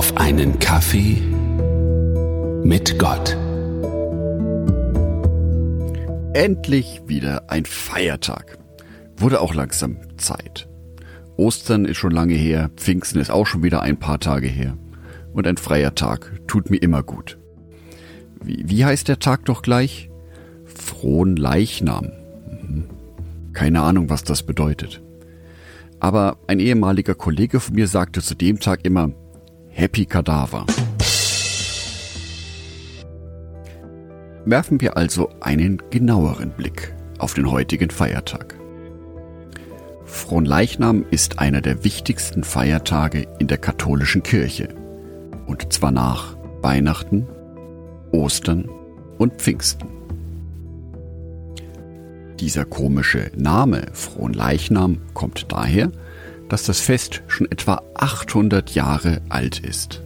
auf einen Kaffee mit Gott. Endlich wieder ein Feiertag. Wurde auch langsam Zeit. Ostern ist schon lange her, Pfingsten ist auch schon wieder ein paar Tage her. Und ein freier Tag tut mir immer gut. Wie, wie heißt der Tag doch gleich? Frohen Leichnam. Mhm. Keine Ahnung, was das bedeutet. Aber ein ehemaliger Kollege von mir sagte zu dem Tag immer Happy Kadaver. Werfen wir also einen genaueren Blick auf den heutigen Feiertag. Fronleichnam ist einer der wichtigsten Feiertage in der katholischen Kirche. Und zwar nach Weihnachten, Ostern und Pfingsten. Dieser komische Name Fronleichnam kommt daher, dass das Fest schon etwa 800 Jahre alt ist.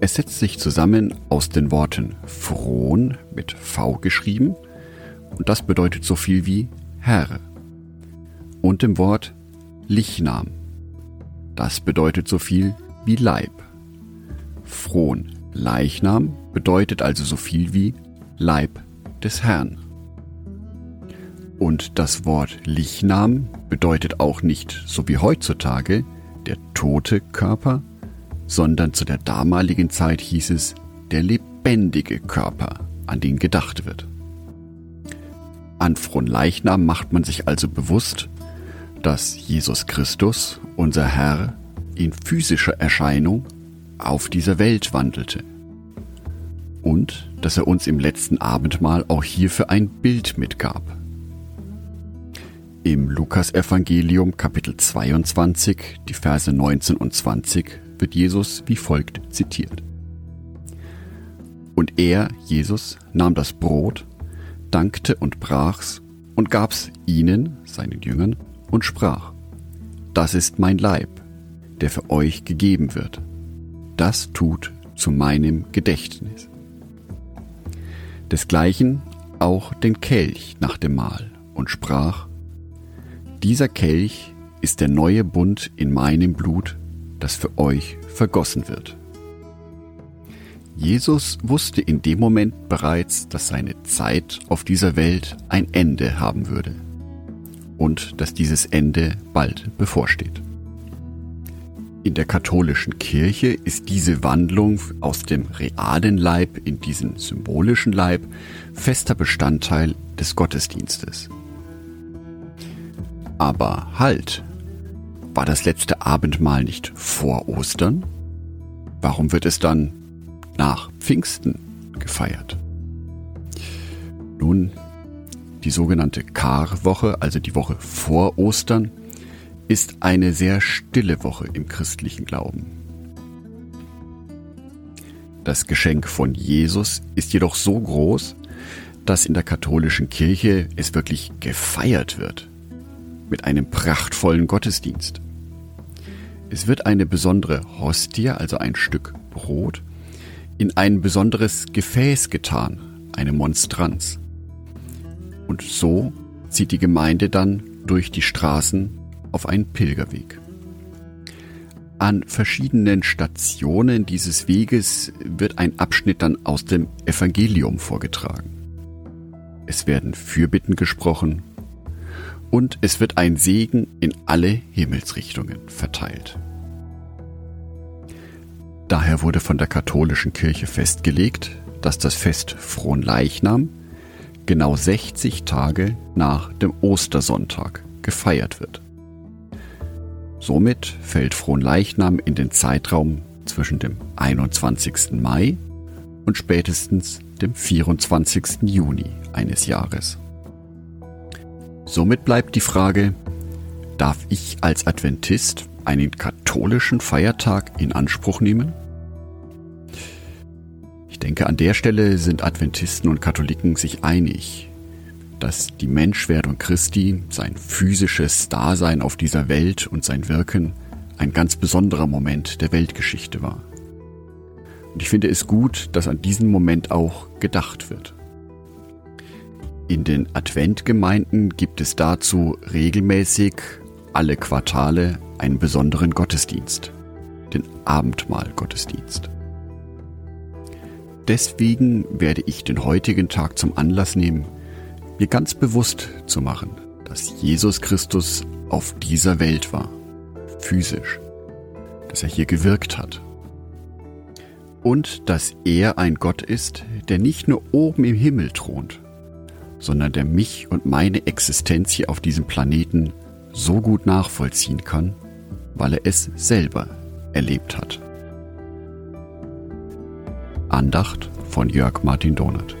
Es setzt sich zusammen aus den Worten Fron mit V geschrieben und das bedeutet so viel wie Herr und dem Wort Lichnam. Das bedeutet so viel wie Leib. Fron Leichnam bedeutet also so viel wie Leib des Herrn. Und das Wort Lichnam bedeutet auch nicht, so wie heutzutage, der tote Körper, sondern zu der damaligen Zeit hieß es der lebendige Körper, an den gedacht wird. An Fronleichnam macht man sich also bewusst, dass Jesus Christus, unser Herr, in physischer Erscheinung auf dieser Welt wandelte. Und dass er uns im letzten Abendmahl auch hierfür ein Bild mitgab. Im Lukasevangelium Kapitel 22, die Verse 19 und 20 wird Jesus wie folgt zitiert. Und er, Jesus, nahm das Brot, dankte und brach's und gab's ihnen, seinen Jüngern, und sprach, Das ist mein Leib, der für euch gegeben wird. Das tut zu meinem Gedächtnis. Desgleichen auch den Kelch nach dem Mahl und sprach, Dieser Kelch ist der neue Bund in meinem Blut, das für euch vergossen wird. Jesus wusste in dem Moment bereits, dass seine Zeit auf dieser Welt ein Ende haben würde und dass dieses Ende bald bevorsteht. In der katholischen Kirche ist diese Wandlung aus dem realen Leib in diesen symbolischen Leib fester Bestandteil des Gottesdienstes. Aber halt, war das letzte Abendmahl nicht vor Ostern? Warum wird es dann nach Pfingsten gefeiert? Nun, die sogenannte Karwoche, also die Woche vor Ostern, ist eine sehr stille Woche im christlichen Glauben. Das Geschenk von Jesus ist jedoch so groß, dass in der katholischen Kirche es wirklich gefeiert wird. Mit einem prachtvollen Gottesdienst. Es wird eine besondere Hostie, also ein Stück Brot, in ein besonderes Gefäß getan, eine Monstranz. Und so zieht die Gemeinde dann durch die Straßen auf einen Pilgerweg. An verschiedenen Stationen dieses Weges wird ein Abschnitt dann aus dem Evangelium vorgetragen. Es werden Fürbitten gesprochen, und es wird ein Segen in alle Himmelsrichtungen verteilt. Daher wurde von der katholischen Kirche festgelegt, dass das Fest Fronleichnam genau 60 Tage nach dem Ostersonntag gefeiert wird. Somit fällt Fronleichnam in den Zeitraum zwischen dem 21. Mai und spätestens dem 24. Juni eines Jahres. Somit bleibt die Frage, darf ich als Adventist einen katholischen Feiertag in Anspruch nehmen? Ich denke, an der Stelle sind Adventisten und Katholiken sich einig, dass die Menschwerdung Christi, sein physisches Dasein auf dieser Welt und sein Wirken ein ganz besonderer Moment der Weltgeschichte war. Und ich finde es gut, dass an diesen Moment auch gedacht wird. In den Adventgemeinden gibt es dazu regelmäßig alle Quartale einen besonderen Gottesdienst, den Abendmahl-Gottesdienst. Deswegen werde ich den heutigen Tag zum Anlass nehmen, mir ganz bewusst zu machen, dass Jesus Christus auf dieser Welt war, physisch, dass er hier gewirkt hat und dass er ein Gott ist, der nicht nur oben im Himmel thront, sondern der mich und meine Existenz hier auf diesem Planeten so gut nachvollziehen kann, weil er es selber erlebt hat. Andacht von Jörg Martin Donath.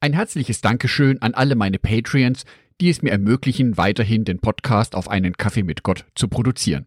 Ein herzliches Dankeschön an alle meine Patreons, die es mir ermöglichen, weiterhin den Podcast auf einen Kaffee mit Gott zu produzieren.